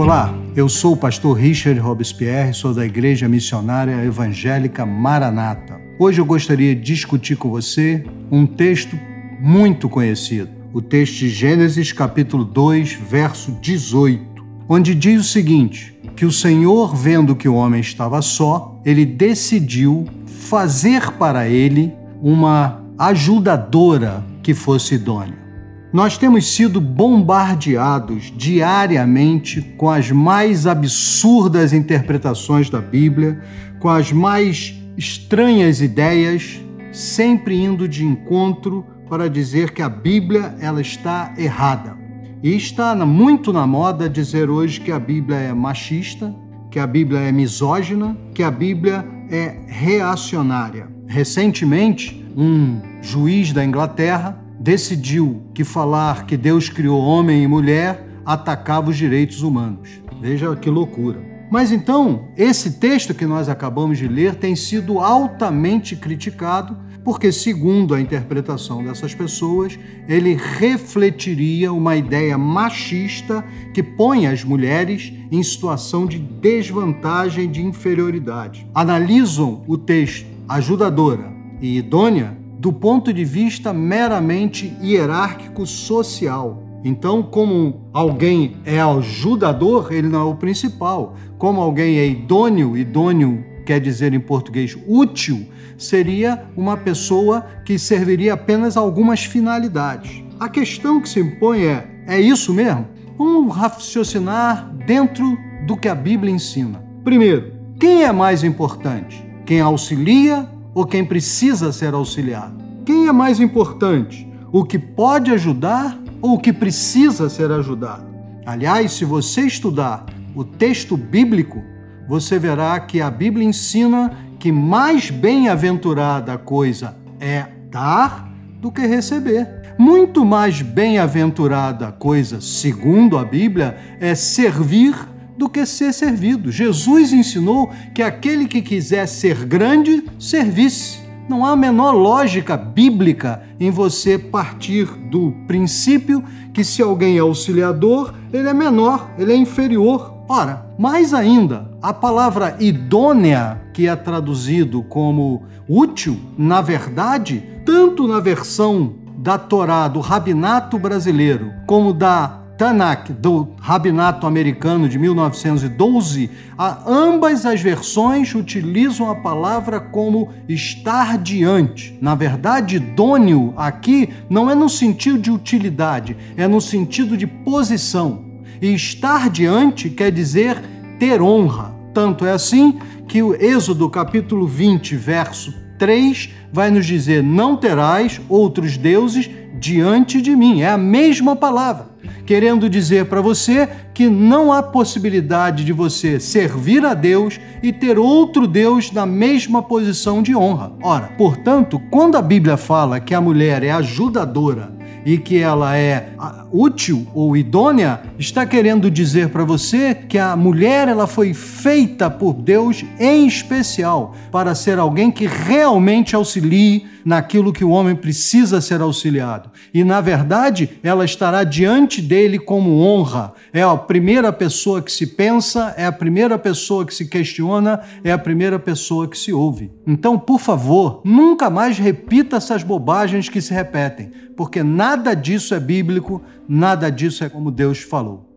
Olá, eu sou o pastor Richard Robespierre, sou da Igreja Missionária Evangélica Maranata. Hoje eu gostaria de discutir com você um texto muito conhecido, o texto de Gênesis capítulo 2, verso 18, onde diz o seguinte: que o Senhor, vendo que o homem estava só, ele decidiu fazer para ele uma ajudadora que fosse idônea. Nós temos sido bombardeados diariamente com as mais absurdas interpretações da Bíblia, com as mais estranhas ideias, sempre indo de encontro para dizer que a Bíblia ela está errada. E está muito na moda dizer hoje que a Bíblia é machista, que a Bíblia é misógina, que a Bíblia é reacionária. Recentemente, um juiz da Inglaterra decidiu que falar que Deus criou homem e mulher atacava os direitos humanos. Veja que loucura. Mas então, esse texto que nós acabamos de ler tem sido altamente criticado, porque, segundo a interpretação dessas pessoas, ele refletiria uma ideia machista que põe as mulheres em situação de desvantagem, de inferioridade. Analisam o texto ajudadora e idônea do ponto de vista meramente hierárquico social. Então, como alguém é ajudador, ele não é o principal. Como alguém é idôneo, idôneo quer dizer em português útil, seria uma pessoa que serviria apenas a algumas finalidades. A questão que se impõe é: é isso mesmo? Vamos raciocinar dentro do que a Bíblia ensina. Primeiro, quem é mais importante? Quem auxilia ou quem precisa ser auxiliado? Quem é mais importante? O que pode ajudar ou o que precisa ser ajudado? Aliás, se você estudar o texto bíblico, você verá que a Bíblia ensina que mais bem-aventurada coisa é dar do que receber. Muito mais bem-aventurada coisa, segundo a Bíblia, é servir do que ser servido. Jesus ensinou que aquele que quiser ser grande, servisse. Não há a menor lógica bíblica em você partir do princípio que se alguém é auxiliador, ele é menor, ele é inferior. Ora, mais ainda, a palavra idônea, que é traduzido como útil, na verdade, tanto na versão da Torá do Rabinato brasileiro, como da Tanakh, do Rabinato Americano de 1912, a, ambas as versões utilizam a palavra como estar diante. Na verdade, idôneo aqui não é no sentido de utilidade, é no sentido de posição. E estar diante quer dizer ter honra. Tanto é assim que o Êxodo capítulo 20, verso 3 vai nos dizer: Não terás outros deuses diante de mim. É a mesma palavra querendo dizer para você que não há possibilidade de você servir a Deus e ter outro Deus na mesma posição de honra. Ora, portanto, quando a Bíblia fala que a mulher é ajudadora e que ela é útil ou idônea, está querendo dizer para você que a mulher ela foi feita por Deus em especial para ser alguém que realmente auxilie naquilo que o homem precisa ser auxiliado. E na verdade, ela estará diante dele como honra. É a primeira pessoa que se pensa, é a primeira pessoa que se questiona, é a primeira pessoa que se ouve. Então, por favor, nunca mais repita essas bobagens que se repetem, porque nada disso é bíblico, nada disso é como Deus falou.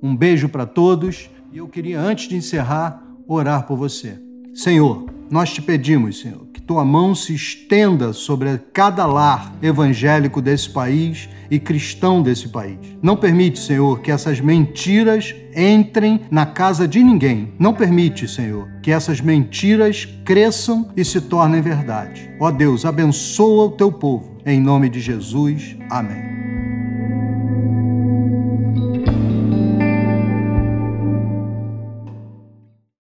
Um beijo para todos e eu queria, antes de encerrar, orar por você. Senhor, nós te pedimos, Senhor, que tua mão se estenda sobre cada lar evangélico desse país e cristão desse país. Não permite, Senhor, que essas mentiras entrem na casa de ninguém. Não permite, Senhor, que essas mentiras cresçam e se tornem verdade. Ó Deus, abençoa o teu povo. Em nome de Jesus. Amém.